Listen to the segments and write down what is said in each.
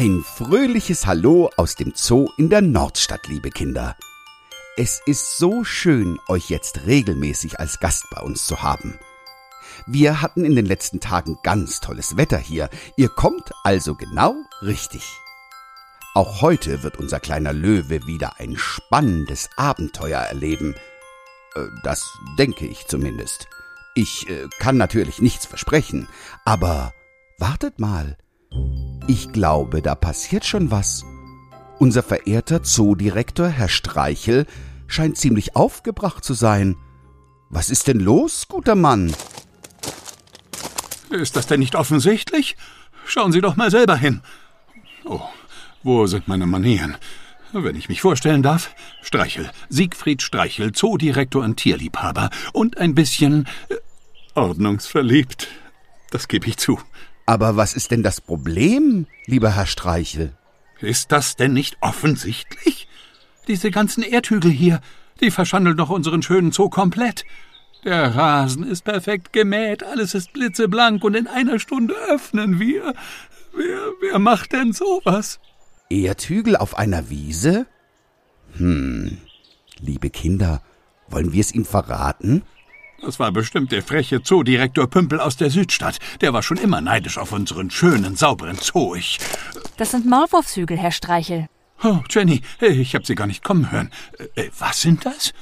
Ein fröhliches Hallo aus dem Zoo in der Nordstadt, liebe Kinder. Es ist so schön, euch jetzt regelmäßig als Gast bei uns zu haben. Wir hatten in den letzten Tagen ganz tolles Wetter hier. Ihr kommt also genau richtig. Auch heute wird unser kleiner Löwe wieder ein spannendes Abenteuer erleben. Äh, Das denke ich zumindest. Ich äh, kann natürlich nichts versprechen, aber wartet mal. Ich glaube, da passiert schon was. Unser verehrter Zoodirektor, Herr Streichel, scheint ziemlich aufgebracht zu sein. Was ist denn los, guter Mann? Ist das denn nicht offensichtlich? Schauen Sie doch mal selber hin. Oh, wo sind meine Manieren? Wenn ich mich vorstellen darf, Streichel, Siegfried Streichel, Zoodirektor und Tierliebhaber und ein bisschen äh, ordnungsverliebt. Das gebe ich zu. Aber was ist denn das Problem, lieber Herr Streichel? Ist das denn nicht offensichtlich? Diese ganzen Erdhügel hier, die verschandeln doch unseren schönen Zoo komplett. Der Rasen ist perfekt gemäht, alles ist blitzeblank und in einer Stunde öffnen wir. Wer, wer macht denn sowas? Erdhügel auf einer Wiese? Hm, liebe Kinder, wollen wir es ihm verraten? Das war bestimmt der freche Zoodirektor Pümpel aus der Südstadt. Der war schon immer neidisch auf unseren schönen, sauberen Zoo. Ich. Das sind Maulwurfshügel, Herr Streichel. Oh, Jenny, ich hab Sie gar nicht kommen hören. Äh, was sind das?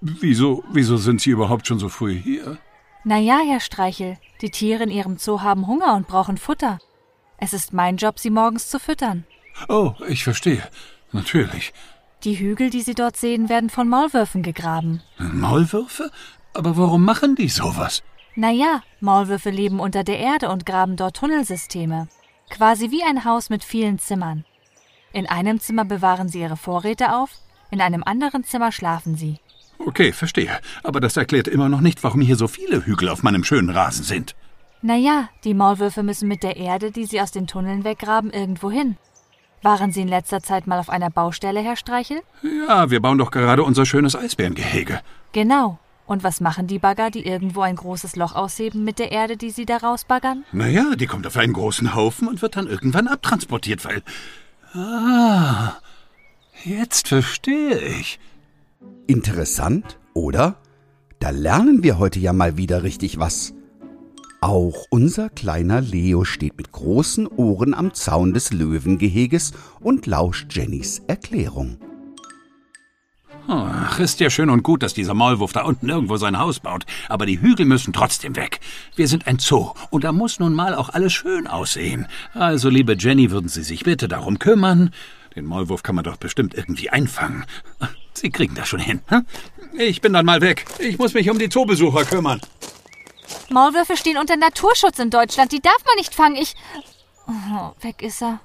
Wieso, wieso sind Sie überhaupt schon so früh hier? Na ja, Herr Streichel, die Tiere in Ihrem Zoo haben Hunger und brauchen Futter. Es ist mein Job, sie morgens zu füttern. Oh, ich verstehe. Natürlich. Die Hügel, die Sie dort sehen, werden von Maulwürfen gegraben. Maulwürfe? Aber warum machen die sowas? Na ja, Maulwürfe leben unter der Erde und graben dort Tunnelsysteme. Quasi wie ein Haus mit vielen Zimmern. In einem Zimmer bewahren sie ihre Vorräte auf, in einem anderen Zimmer schlafen sie. Okay, verstehe. Aber das erklärt immer noch nicht, warum hier so viele Hügel auf meinem schönen Rasen sind. Na ja, die Maulwürfe müssen mit der Erde, die sie aus den Tunneln weggraben, irgendwo hin. Waren Sie in letzter Zeit mal auf einer Baustelle, Herr Streichel? Ja, wir bauen doch gerade unser schönes Eisbärengehege. Genau. Und was machen die Bagger, die irgendwo ein großes Loch ausheben mit der Erde, die sie da rausbaggern? Naja, die kommt auf einen großen Haufen und wird dann irgendwann abtransportiert, weil. Ah, jetzt verstehe ich. Interessant, oder? Da lernen wir heute ja mal wieder richtig was. Auch unser kleiner Leo steht mit großen Ohren am Zaun des Löwengeheges und lauscht Jennys Erklärung. Ach, ist ja schön und gut, dass dieser Maulwurf da unten irgendwo sein Haus baut. Aber die Hügel müssen trotzdem weg. Wir sind ein Zoo und da muss nun mal auch alles schön aussehen. Also, liebe Jenny, würden Sie sich bitte darum kümmern? Den Maulwurf kann man doch bestimmt irgendwie einfangen. Sie kriegen das schon hin. hm? Ich bin dann mal weg. Ich muss mich um die Zoobesucher kümmern. Maulwürfe stehen unter Naturschutz in Deutschland. Die darf man nicht fangen. Ich. Oh, weg ist er.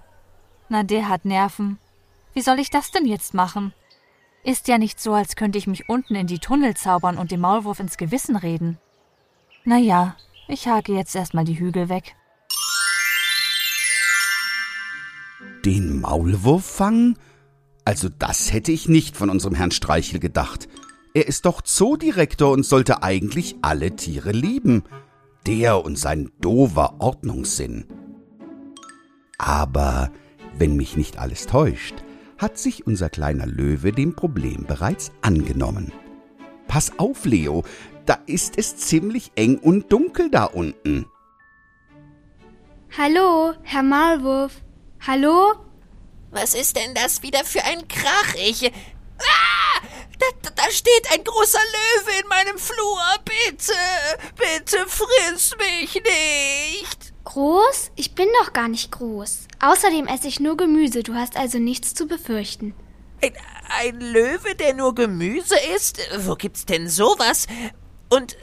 Na, der hat Nerven. Wie soll ich das denn jetzt machen? Ist ja nicht so, als könnte ich mich unten in die Tunnel zaubern und dem Maulwurf ins Gewissen reden. Na ja, ich hake jetzt erstmal die Hügel weg. Den Maulwurf fangen? Also das hätte ich nicht von unserem Herrn Streichel gedacht. Er ist doch Zoodirektor und sollte eigentlich alle Tiere lieben. Der und sein dover Ordnungssinn. Aber wenn mich nicht alles täuscht, hat sich unser kleiner Löwe dem Problem bereits angenommen. Pass auf, Leo, da ist es ziemlich eng und dunkel da unten. Hallo, Herr Maulwurf. Hallo? Was ist denn das wieder für ein Krach? Ich. Ah! Da, da steht ein großer Löwe in meinem Flur. Bitte, bitte friss mich nicht. Groß? Ich bin doch gar nicht groß. Außerdem esse ich nur Gemüse, du hast also nichts zu befürchten. Ein, ein Löwe, der nur Gemüse isst? Wo gibt's denn sowas? Und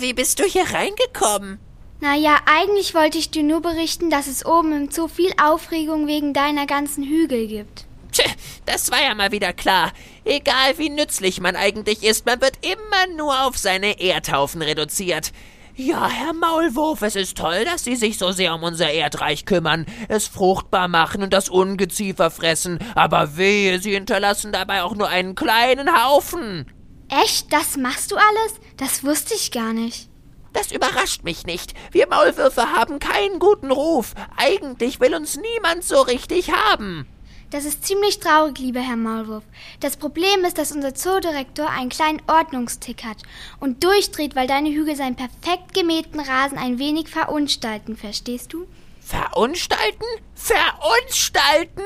wie bist du hier reingekommen? Naja, eigentlich wollte ich dir nur berichten, dass es oben im Zoo viel Aufregung wegen deiner ganzen Hügel gibt. Tch, das war ja mal wieder klar. Egal wie nützlich man eigentlich ist, man wird immer nur auf seine Erdhaufen reduziert. Ja, Herr Maulwurf, es ist toll, dass Sie sich so sehr um unser Erdreich kümmern, es fruchtbar machen und das Ungeziefer fressen, aber wehe, Sie hinterlassen dabei auch nur einen kleinen Haufen. Echt? Das machst du alles? Das wusste ich gar nicht. Das überrascht mich nicht. Wir Maulwürfe haben keinen guten Ruf. Eigentlich will uns niemand so richtig haben. Das ist ziemlich traurig, lieber Herr Maulwurf. Das Problem ist, dass unser Zoodirektor einen kleinen Ordnungstick hat und durchdreht, weil deine Hügel seinen perfekt gemähten Rasen ein wenig verunstalten, verstehst du? Verunstalten? Verunstalten?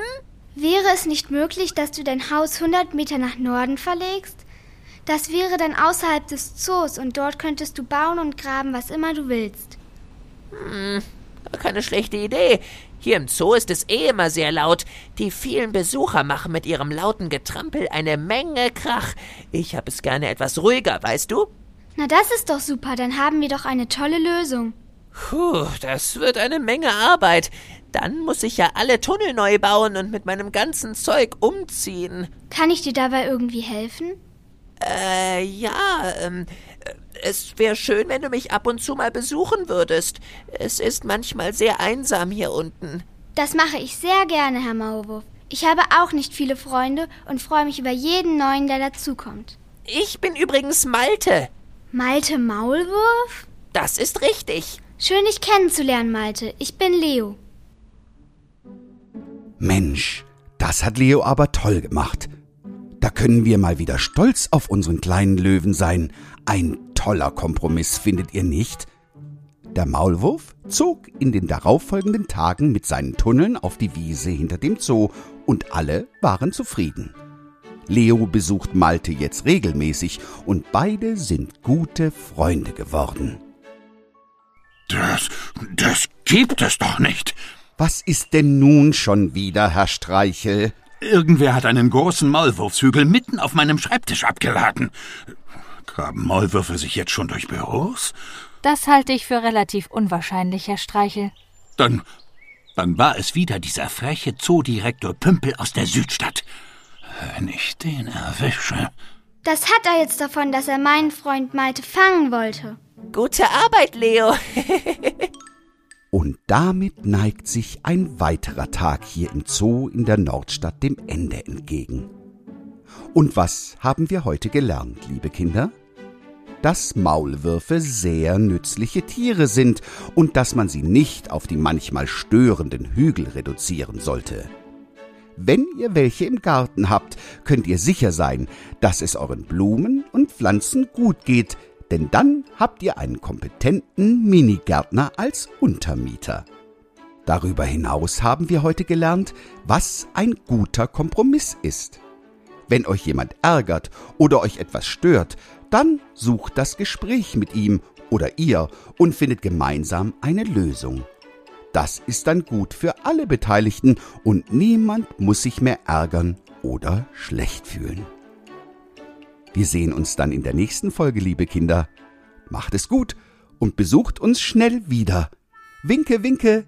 Wäre es nicht möglich, dass du dein Haus 100 Meter nach Norden verlegst? Das wäre dann außerhalb des Zoos und dort könntest du bauen und graben, was immer du willst. Hm, keine schlechte Idee. Hier im Zoo ist es eh immer sehr laut. Die vielen Besucher machen mit ihrem lauten Getrampel eine Menge Krach. Ich habe es gerne etwas ruhiger, weißt du? Na, das ist doch super. Dann haben wir doch eine tolle Lösung. Puh, das wird eine Menge Arbeit. Dann muss ich ja alle Tunnel neu bauen und mit meinem ganzen Zeug umziehen. Kann ich dir dabei irgendwie helfen? Äh, ja, ähm, es wäre schön, wenn du mich ab und zu mal besuchen würdest. Es ist manchmal sehr einsam hier unten. Das mache ich sehr gerne, Herr Maulwurf. Ich habe auch nicht viele Freunde und freue mich über jeden neuen, der dazukommt. Ich bin übrigens Malte. Malte Maulwurf? Das ist richtig. Schön, dich kennenzulernen, Malte. Ich bin Leo. Mensch, das hat Leo aber toll gemacht. Da können wir mal wieder stolz auf unseren kleinen Löwen sein. Ein toller Kompromiss, findet ihr nicht? Der Maulwurf zog in den darauffolgenden Tagen mit seinen Tunneln auf die Wiese hinter dem Zoo und alle waren zufrieden. Leo besucht Malte jetzt regelmäßig und beide sind gute Freunde geworden. Das, das gibt es doch nicht. Was ist denn nun schon wieder, Herr Streichel? Irgendwer hat einen großen Maulwurfshügel mitten auf meinem Schreibtisch abgeladen. Graben Maulwürfe sich jetzt schon durch Büros? Das halte ich für relativ unwahrscheinlich, Herr Streichel. Dann, dann war es wieder dieser freche Zoodirektor Pümpel aus der Südstadt. Wenn ich den erwische. Das hat er jetzt davon, dass er meinen Freund Malte fangen wollte. Gute Arbeit, Leo. Und damit neigt sich ein weiterer Tag hier im Zoo in der Nordstadt dem Ende entgegen. Und was haben wir heute gelernt, liebe Kinder? Dass Maulwürfe sehr nützliche Tiere sind und dass man sie nicht auf die manchmal störenden Hügel reduzieren sollte. Wenn ihr welche im Garten habt, könnt ihr sicher sein, dass es euren Blumen und Pflanzen gut geht, denn dann habt ihr einen kompetenten Minigärtner als Untermieter. Darüber hinaus haben wir heute gelernt, was ein guter Kompromiss ist. Wenn euch jemand ärgert oder euch etwas stört, dann sucht das Gespräch mit ihm oder ihr und findet gemeinsam eine Lösung. Das ist dann gut für alle Beteiligten und niemand muss sich mehr ärgern oder schlecht fühlen. Wir sehen uns dann in der nächsten Folge, liebe Kinder. Macht es gut und besucht uns schnell wieder. Winke, winke,